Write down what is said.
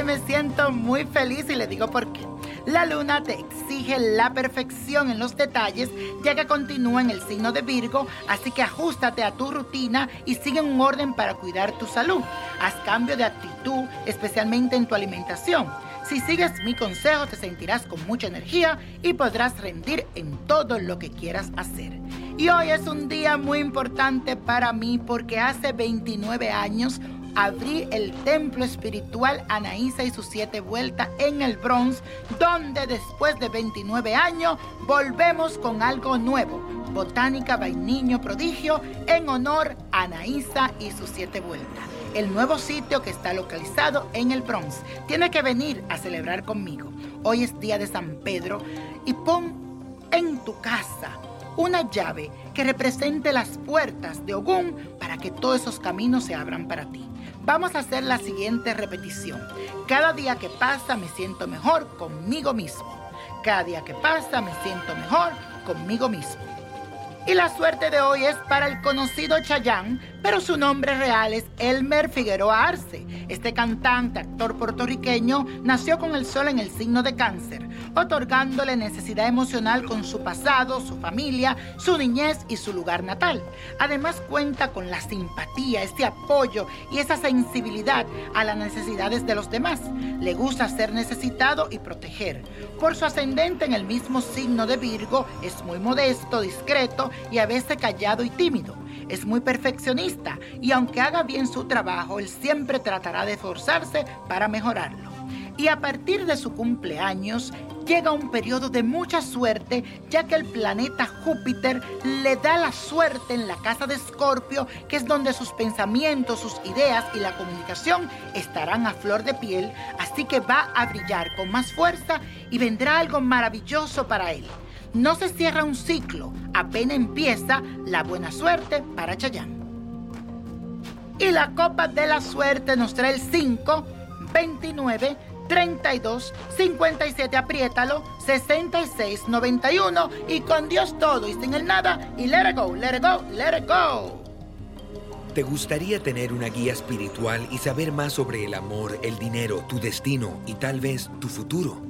y me siento muy feliz y le digo por qué. La luna te exige la perfección en los detalles ya que continúa en el signo de Virgo, así que ajustate a tu rutina y sigue un orden para cuidar tu salud. Haz cambio de actitud, especialmente en tu alimentación. Si sigues mi consejo te sentirás con mucha energía y podrás rendir en todo lo que quieras hacer. Y hoy es un día muy importante para mí porque hace 29 años abrí el templo espiritual Anaísa y sus siete vueltas en el Bronx, donde después de 29 años volvemos con algo nuevo. Botánica Vainiño Prodigio en honor a Anaísa y sus siete vueltas. El nuevo sitio que está localizado en el Bronx. Tiene que venir a celebrar conmigo. Hoy es día de San Pedro y pon en tu casa una llave que represente las puertas de Ogún para que todos esos caminos se abran para ti. Vamos a hacer la siguiente repetición. Cada día que pasa me siento mejor conmigo mismo. Cada día que pasa me siento mejor conmigo mismo. Y la suerte de hoy es para el conocido Chayán, pero su nombre real es Elmer Figueroa Arce. Este cantante, actor puertorriqueño, nació con el sol en el signo de cáncer, otorgándole necesidad emocional con su pasado, su familia, su niñez y su lugar natal. Además cuenta con la simpatía, este apoyo y esa sensibilidad a las necesidades de los demás. Le gusta ser necesitado y proteger. Por su ascendente en el mismo signo de Virgo, es muy modesto, discreto y a veces callado y tímido. Es muy perfeccionista y aunque haga bien su trabajo, él siempre tratará de esforzarse para mejorarlo. Y a partir de su cumpleaños llega un periodo de mucha suerte, ya que el planeta Júpiter le da la suerte en la casa de Escorpio, que es donde sus pensamientos, sus ideas y la comunicación estarán a flor de piel, así que va a brillar con más fuerza y vendrá algo maravilloso para él. No se cierra un ciclo, apenas empieza la buena suerte para Chayán. Y la copa de la suerte nos trae el 5, 29, 32, 57, apriétalo, 66, 91 y con Dios todo y sin el nada y let it go, let it go, let it go. ¿Te gustaría tener una guía espiritual y saber más sobre el amor, el dinero, tu destino y tal vez tu futuro?